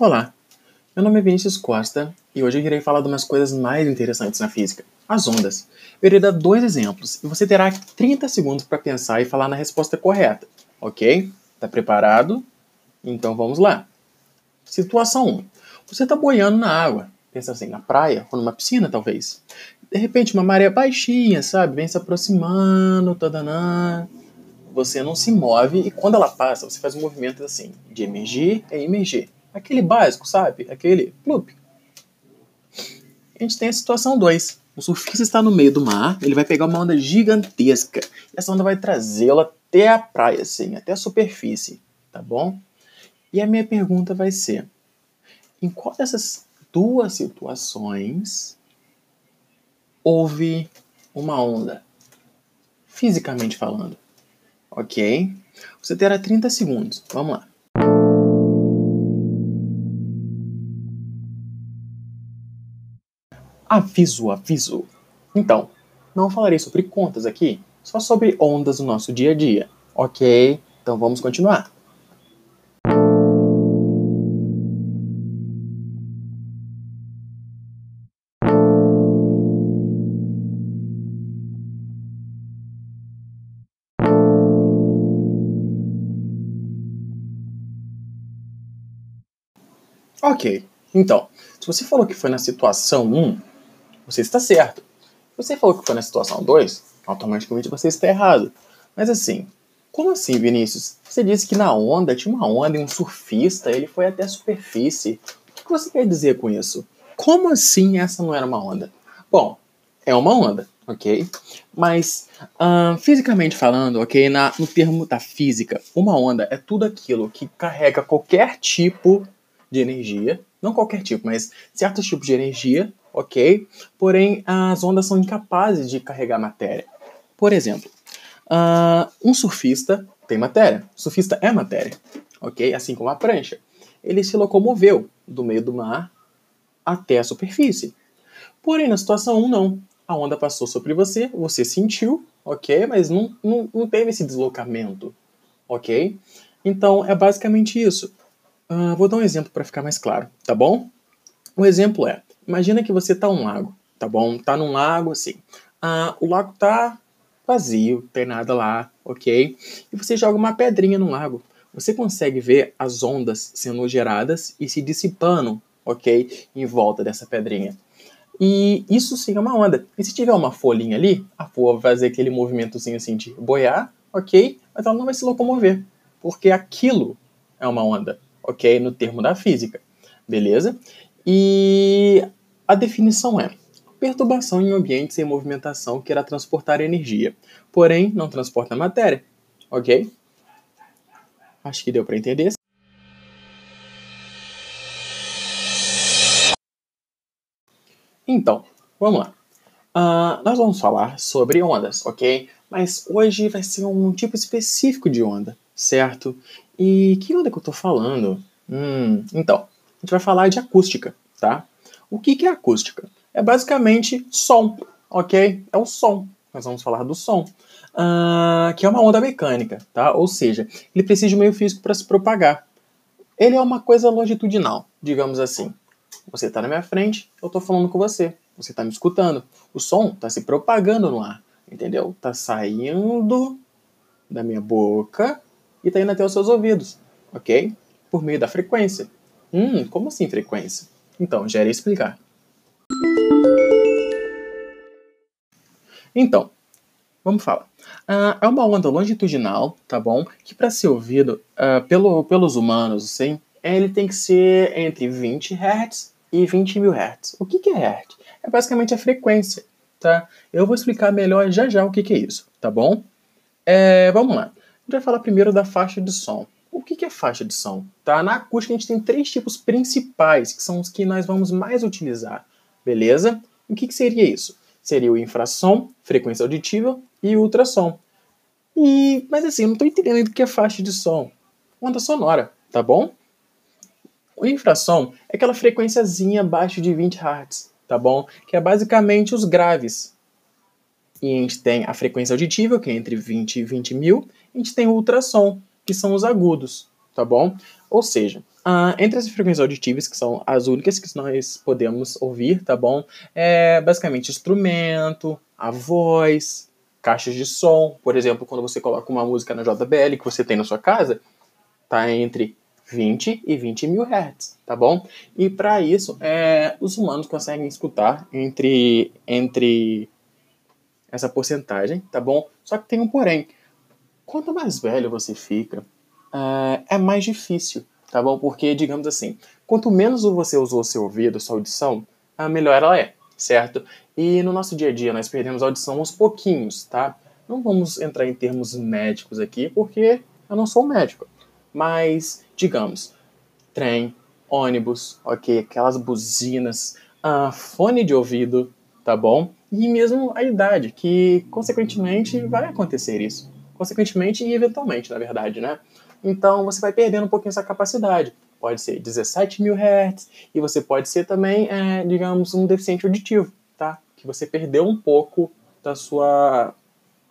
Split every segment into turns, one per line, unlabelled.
Olá, meu nome é Vinícius Costa e hoje eu irei falar de umas coisas mais interessantes na física, as ondas. Eu irei dar dois exemplos e você terá 30 segundos para pensar e falar na resposta correta, ok? Tá preparado? Então vamos lá. Situação 1. Você está boiando na água, pensa assim, na praia ou numa piscina talvez. De repente uma maré baixinha, sabe, vem se aproximando, tadanã. Você não se move e quando ela passa, você faz um movimento assim, de emergir e emergir Aquele básico, sabe? Aquele plup. A gente tem a situação 2. O surfista está no meio do mar, ele vai pegar uma onda gigantesca. E essa onda vai trazê-lo até a praia, assim, até a superfície, tá bom? E a minha pergunta vai ser: em qual dessas duas situações houve uma onda? Fisicamente falando. Ok? Você terá 30 segundos. Vamos lá. Aviso, aviso. Então, não falarei sobre contas aqui, só sobre ondas no nosso dia a dia. Ok? Então vamos continuar. Ok, então, se você falou que foi na situação 1, você está certo. Você falou que foi na situação 2, automaticamente você está errado. Mas assim, como assim, Vinícius? Você disse que na onda tinha uma onda e um surfista, ele foi até a superfície. O que você quer dizer com isso? Como assim essa não era uma onda? Bom, é uma onda, ok? Mas, fisicamente falando, ok? Na, no termo da física, uma onda é tudo aquilo que carrega qualquer tipo de energia, não qualquer tipo, mas certos tipos de energia ok? Porém, as ondas são incapazes de carregar matéria. Por exemplo, uh, um surfista tem matéria. O surfista é matéria, ok? Assim como a prancha. Ele se locomoveu do meio do mar até a superfície. Porém, na situação 1, não. A onda passou sobre você, você sentiu, ok? Mas não, não, não teve esse deslocamento, ok? Então, é basicamente isso. Uh, vou dar um exemplo para ficar mais claro, tá bom? O exemplo é: Imagina que você está num lago, tá bom? Tá num lago assim. Ah, o lago tá vazio, tem nada lá, ok? E você joga uma pedrinha no lago. Você consegue ver as ondas sendo geradas e se dissipando, ok? Em volta dessa pedrinha. E isso sim é uma onda. E se tiver uma folhinha ali, a folha vai fazer aquele movimentozinho assim de boiar, ok? Mas ela não vai se locomover, porque aquilo é uma onda, ok? No termo da física, beleza? E a definição é: perturbação em ambientes em movimentação que irá transportar energia, porém não transporta matéria. Ok? Acho que deu para entender. Então, vamos lá. Uh, nós vamos falar sobre ondas, ok? Mas hoje vai ser um tipo específico de onda, certo? E que onda que eu tô falando? Hum, então, a gente vai falar de acústica, tá? O que, que é acústica? É basicamente som, ok? É o som. Nós vamos falar do som. Uh, que é uma onda mecânica, tá? Ou seja, ele precisa de meio físico para se propagar. Ele é uma coisa longitudinal, digamos assim. Você está na minha frente, eu estou falando com você. Você está me escutando. O som está se propagando no ar, entendeu? Está saindo da minha boca e está indo até os seus ouvidos, ok? Por meio da frequência. Hum, como assim frequência? Então, já irei explicar. Então, vamos falar. Uh, é uma onda longitudinal, tá bom? Que para ser ouvido uh, pelo, pelos humanos, assim, ele tem que ser entre 20 Hz e 20 mil Hz. O que, que é Hz? É basicamente a frequência, tá? Eu vou explicar melhor já já o que, que é isso, tá bom? É, vamos lá. A gente vai falar primeiro da faixa de som. O que é faixa de som? Tá? Na acústica a gente tem três tipos principais, que são os que nós vamos mais utilizar, beleza? O que, seria isso? Seria o infrassom, frequência auditiva e ultrassom. E, mas assim, eu não estou entendendo o que é faixa de som. Onda sonora, tá bom? O infrassom é aquela frequenciazinha abaixo de 20 Hz, tá bom? Que é basicamente os graves. E a gente tem a frequência auditiva, que é entre 20 e 20 mil. A gente tem o ultrassom, que são os agudos, tá bom? Ou seja, uh, entre as frequências auditivas, que são as únicas que nós podemos ouvir, tá bom? É basicamente instrumento, a voz, caixas de som. Por exemplo, quando você coloca uma música na JBL que você tem na sua casa, tá entre 20 e 20 mil hertz, tá bom? E para isso, é, os humanos conseguem escutar entre, entre essa porcentagem, tá bom? Só que tem um porém. Quanto mais velho você fica, uh, é mais difícil, tá bom? Porque, digamos assim, quanto menos você usou seu ouvido, sua audição, uh, melhor ela é, certo? E no nosso dia a dia nós perdemos a audição aos pouquinhos, tá? Não vamos entrar em termos médicos aqui, porque eu não sou médico. Mas, digamos, trem, ônibus, ok, aquelas buzinas, uh, fone de ouvido, tá bom? E mesmo a idade, que consequentemente vai acontecer isso. Consequentemente e eventualmente, na verdade, né? Então você vai perdendo um pouquinho essa capacidade. Pode ser 17 mil Hz e você pode ser também, é, digamos, um deficiente auditivo, tá? Que você perdeu um pouco da sua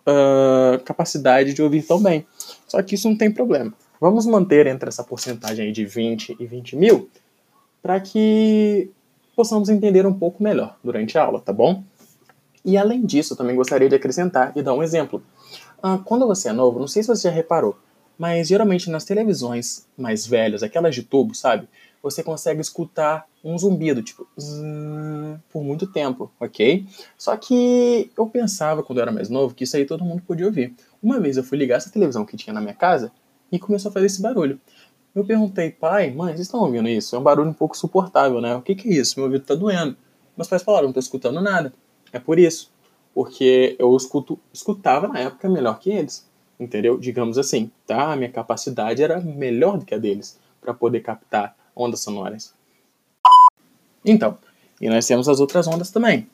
uh, capacidade de ouvir tão bem. Só que isso não tem problema. Vamos manter entre essa porcentagem aí de 20 e 20 mil para que possamos entender um pouco melhor durante a aula, tá bom? E além disso, também gostaria de acrescentar e dar um exemplo. Ah, quando você é novo, não sei se você já reparou, mas geralmente nas televisões mais velhas, aquelas de tubo, sabe? Você consegue escutar um zumbido, tipo, por muito tempo, ok? Só que eu pensava, quando eu era mais novo, que isso aí todo mundo podia ouvir. Uma vez eu fui ligar essa televisão que tinha na minha casa e começou a fazer esse barulho. Eu perguntei, pai, mãe, vocês estão ouvindo isso? É um barulho um pouco suportável, né? O que, que é isso? Meu ouvido tá doendo. Meus pais falaram, não tô escutando nada. É por isso. Porque eu escuto, escutava na época melhor que eles. Entendeu? Digamos assim, tá? A minha capacidade era melhor do que a deles para poder captar ondas sonoras. Então, e nós temos as outras ondas também.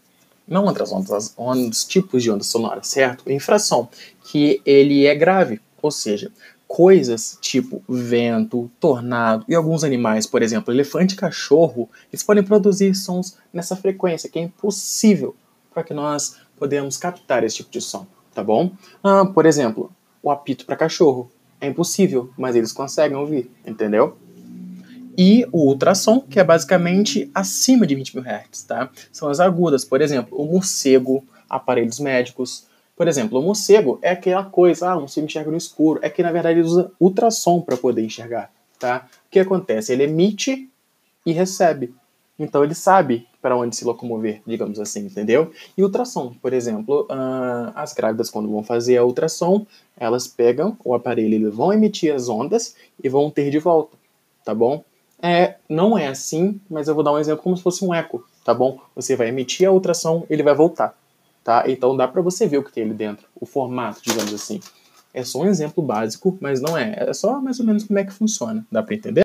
Não outras ondas, as ondas, tipos de ondas sonoras, certo? O infrasom, que ele é grave, ou seja, coisas tipo vento, tornado e alguns animais, por exemplo, elefante e cachorro, eles podem produzir sons nessa frequência que é impossível para que nós podemos captar esse tipo de som, tá bom? Ah, por exemplo, o apito para cachorro é impossível, mas eles conseguem ouvir, entendeu? E o ultrassom, que é basicamente acima de 20 mil Hz, tá? São as agudas, por exemplo, o morcego, aparelhos médicos, por exemplo, o morcego é aquela coisa, ah, o morcego enxerga no escuro. É que na verdade ele usa ultrassom para poder enxergar, tá? O que acontece? Ele emite e recebe. Então ele sabe para onde se locomover, digamos assim, entendeu? E ultrassom, por exemplo, uh, as grávidas quando vão fazer a ultrassom, elas pegam o aparelho, eles vão emitir as ondas e vão ter de volta, tá bom? É, não é assim, mas eu vou dar um exemplo como se fosse um eco, tá bom? Você vai emitir a ultrassom, ele vai voltar tá? Então dá para você ver o que tem ali dentro, o formato, digamos assim. É só um exemplo básico, mas não é. É só mais ou menos como é que funciona. Dá para entender?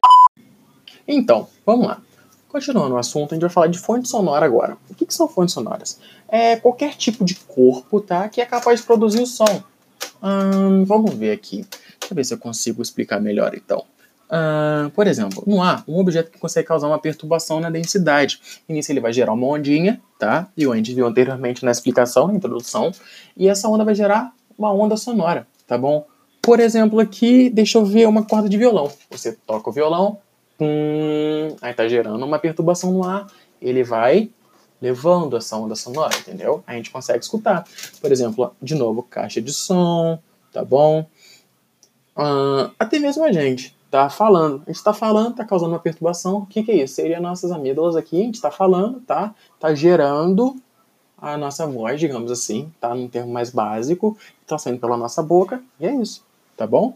Então, vamos lá. Continuando o assunto, a gente vai falar de fonte sonora agora. O que, que são fontes sonoras? É qualquer tipo de corpo, tá? Que é capaz de produzir o som. Hum, vamos ver aqui. Deixa eu ver se eu consigo explicar melhor, então. Uh, por exemplo, no ar, um objeto que consegue causar uma perturbação na densidade. E nisso ele vai gerar uma ondinha, tá? E a gente viu anteriormente na explicação, na introdução. E essa onda vai gerar uma onda sonora, tá bom? Por exemplo, aqui, deixa eu ver uma corda de violão. Você toca o violão, aí tá gerando uma perturbação no ar. Ele vai levando essa onda sonora, entendeu? A gente consegue escutar. Por exemplo, de novo, caixa de som, tá bom? Uh, até mesmo a gente tá falando. A gente está falando, está causando uma perturbação. O que, que é isso? Seria nossas amígdalas aqui, a gente está falando, tá? Tá gerando a nossa voz, digamos assim, tá? Num termo mais básico, está saindo pela nossa boca, e é isso, tá bom?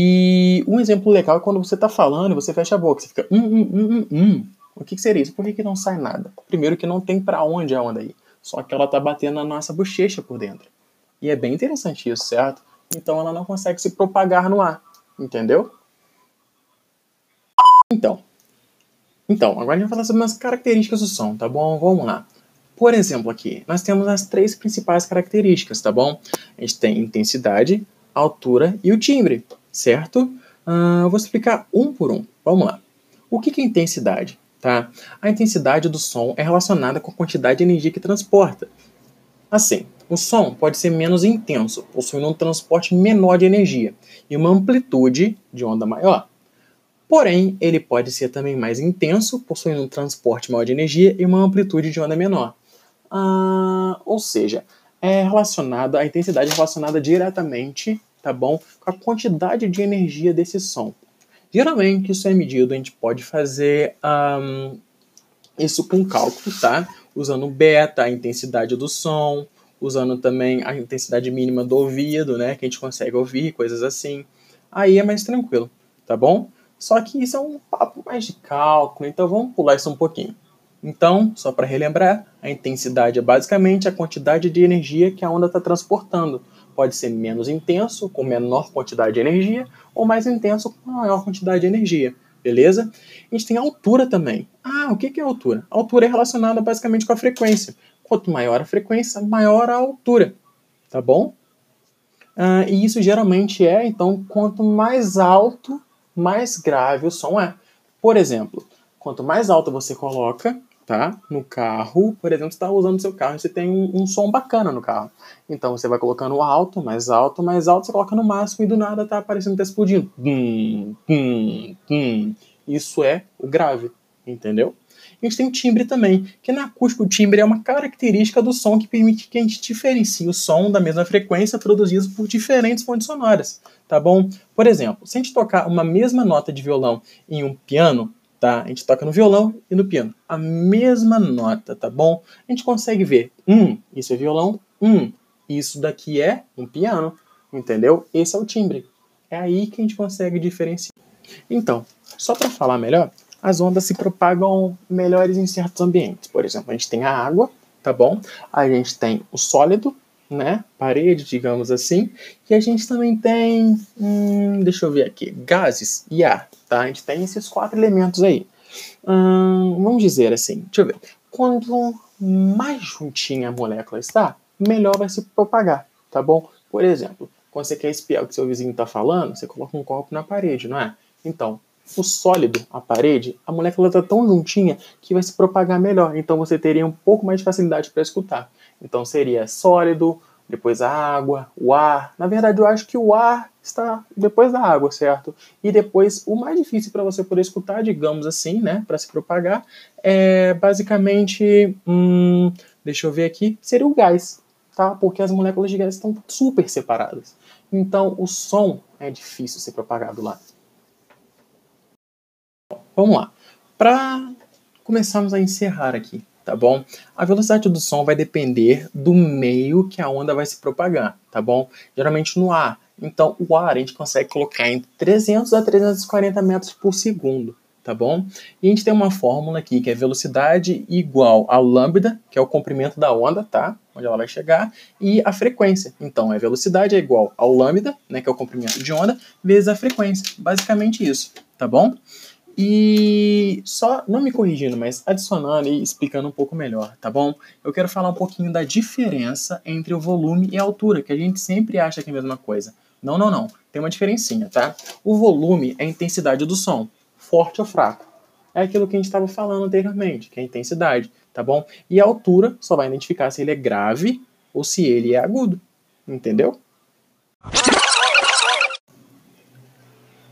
E um exemplo legal é quando você está falando e você fecha a boca, você fica hum, hum, hum, hum, hum. O que, que seria isso? Por que, que não sai nada? Primeiro que não tem para onde a onda aí. Só que ela tá batendo na nossa bochecha por dentro. E é bem interessante isso, certo? então ela não consegue se propagar no ar, entendeu? Então, então agora a gente vai falar sobre as características do som, tá bom? Vamos lá. Por exemplo, aqui, nós temos as três principais características, tá bom? A gente tem intensidade, altura e o timbre, certo? Uh, vou explicar um por um. Vamos lá. O que é intensidade? Tá? A intensidade do som é relacionada com a quantidade de energia que transporta. Assim, O som pode ser menos intenso, possuindo um transporte menor de energia e uma amplitude de onda maior. Porém, ele pode ser também mais intenso, possuindo um transporte maior de energia e uma amplitude de onda menor. Ah, ou seja, é relacionada, a intensidade é relacionada diretamente, tá bom, com a quantidade de energia desse som. Geralmente isso é medido, a gente pode fazer um, isso com cálculo, tá? Usando beta, a intensidade do som, usando também a intensidade mínima do ouvido, né? Que a gente consegue ouvir, coisas assim. Aí é mais tranquilo, tá bom? Só que isso é um papo mais de cálculo, então vamos pular isso um pouquinho. Então, só para relembrar, a intensidade é basicamente a quantidade de energia que a onda está transportando. Pode ser menos intenso, com menor quantidade de energia, ou mais intenso, com maior quantidade de energia. Beleza? A gente tem altura também. Ah, o que é altura? Altura é relacionada basicamente com a frequência. Quanto maior a frequência, maior a altura. Tá bom? Ah, e isso geralmente é, então, quanto mais alto, mais grave o som é. Por exemplo, quanto mais alto você coloca, tá? No carro, por exemplo, você está usando seu carro e você tem um, um, som bacana no carro. Então você vai colocando alto, mais alto, mais alto, você coloca no máximo e do nada tá aparecendo tá explodindo. Hum, hum, hum. Isso é o grave, entendeu? A gente tem timbre também, que na acústica o timbre é uma característica do som que permite que a gente diferencie o som da mesma frequência produzido por diferentes fontes sonoras, tá bom? Por exemplo, se a gente tocar uma mesma nota de violão em um piano, tá? A gente toca no violão e no piano, a mesma nota, tá bom? A gente consegue ver, um, isso é violão, um, isso daqui é um piano, entendeu? Esse é o timbre. É aí que a gente consegue diferenciar. Então, só para falar melhor, as ondas se propagam melhores em certos ambientes. Por exemplo, a gente tem a água, tá bom? A gente tem o sólido, né? Parede, digamos assim. E a gente também tem, hum, deixa eu ver aqui, gases e ar, tá? A gente tem esses quatro elementos aí. Hum, vamos dizer assim, deixa eu ver. Quanto mais juntinha a molécula está, melhor vai se propagar, tá bom? Por exemplo, quando você quer espiar o que seu vizinho está falando, você coloca um copo na parede, não é? Então, o sólido, a parede, a molécula está tão juntinha que vai se propagar melhor. Então você teria um pouco mais de facilidade para escutar. Então seria sólido, depois a água, o ar. Na verdade, eu acho que o ar está depois da água, certo? E depois, o mais difícil para você poder escutar, digamos assim, né, para se propagar, é basicamente, hum, deixa eu ver aqui, seria o gás, tá? Porque as moléculas de gás estão super separadas. Então, o som é difícil ser propagado lá. Vamos lá. Para começarmos a encerrar aqui, tá bom? A velocidade do som vai depender do meio que a onda vai se propagar, tá bom? Geralmente no ar. Então, o ar a gente consegue colocar entre 300 a 340 metros por segundo, tá bom? E a gente tem uma fórmula aqui que é velocidade igual a lambda, que é o comprimento da onda, tá? Onde ela vai chegar, e a frequência. Então, a velocidade é igual ao lambda, né, que é o comprimento de onda, vezes a frequência. Basicamente isso, tá bom? E só, não me corrigindo, mas adicionando e explicando um pouco melhor, tá bom? Eu quero falar um pouquinho da diferença entre o volume e a altura, que a gente sempre acha que é a mesma coisa. Não, não, não. Tem uma diferencinha, tá? O volume é a intensidade do som, forte ou fraco. É aquilo que a gente estava falando anteriormente, que é a intensidade, tá bom? E a altura só vai identificar se ele é grave ou se ele é agudo, entendeu?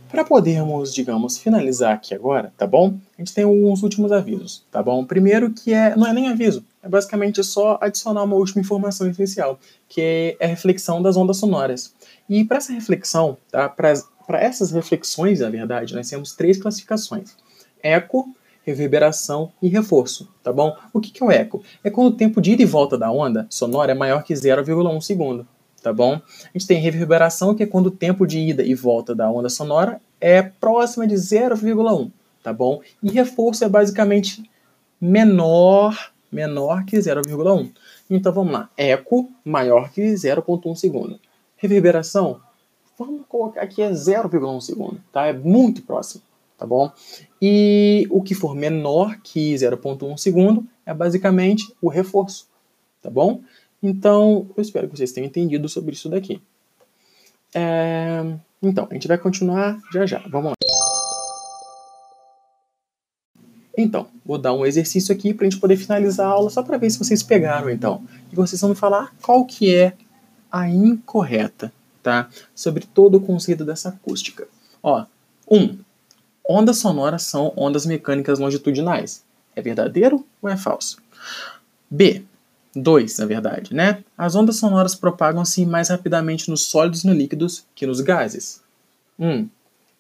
Para podermos, digamos, finalizar aqui agora, tá bom? A gente tem alguns últimos avisos, tá bom? Primeiro que é, não é nem aviso, é basicamente só adicionar uma última informação essencial, que é a reflexão das ondas sonoras. E para essa reflexão, tá? Para essas reflexões, na verdade, nós temos três classificações: eco, reverberação e reforço, tá bom? O que, que é o eco? É quando o tempo de ida e volta da onda sonora é maior que 0,1 segundo tá bom? A gente tem reverberação, que é quando o tempo de ida e volta da onda sonora é próxima de 0,1, tá bom? E reforço é basicamente menor, menor que 0,1. Então vamos lá, eco maior que 0,1 segundo. Reverberação, vamos colocar aqui é 0,1 segundo, tá? É muito próximo, tá bom? E o que for menor que 0,1 segundo é basicamente o reforço, tá bom? Então, eu espero que vocês tenham entendido sobre isso daqui. É... Então, a gente vai continuar já já. Vamos lá. Então, vou dar um exercício aqui para a gente poder finalizar a aula, só para ver se vocês pegaram, então. E vocês vão me falar qual que é a incorreta, tá? Sobre todo o conceito dessa acústica. Ó, 1. Um, ondas sonoras são ondas mecânicas longitudinais. É verdadeiro ou é falso? B. 2, na verdade, né? As ondas sonoras propagam-se mais rapidamente nos sólidos e nos líquidos que nos gases. 1. Um,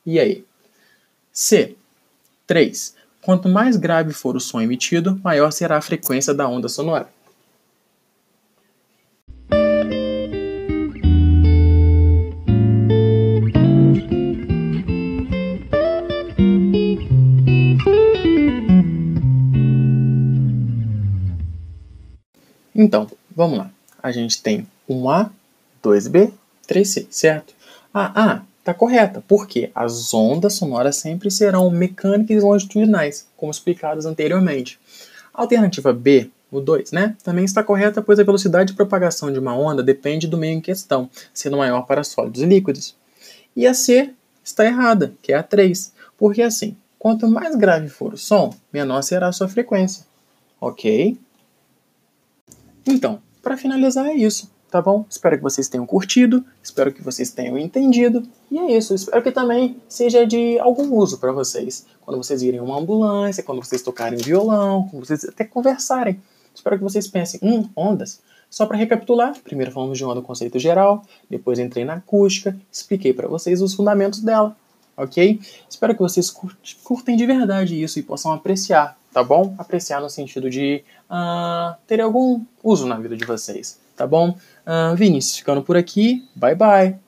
e aí? C. 3. Quanto mais grave for o som emitido, maior será a frequência da onda sonora. Então, vamos lá. A gente tem 1A, 2B, 3C, certo? A A está correta, porque as ondas sonoras sempre serão mecânicas e longitudinais, como explicadas anteriormente. A alternativa B, o 2, né, também está correta, pois a velocidade de propagação de uma onda depende do meio em questão, sendo maior para sólidos e líquidos. E a C está errada, que é a 3, porque assim, quanto mais grave for o som, menor será a sua frequência. Ok? Então, para finalizar é isso, tá bom? Espero que vocês tenham curtido, espero que vocês tenham entendido. E é isso, espero que também seja de algum uso para vocês. Quando vocês virem uma ambulância, quando vocês tocarem violão, quando vocês até conversarem. Espero que vocês pensem, hum, ondas. Só para recapitular, primeiro falamos de onda conceito geral, depois entrei na acústica, expliquei para vocês os fundamentos dela, ok? Espero que vocês curtem de verdade isso e possam apreciar tá bom? Apreciar no sentido de uh, ter algum uso na vida de vocês, tá bom? Uh, Vinícius, ficando por aqui, bye bye!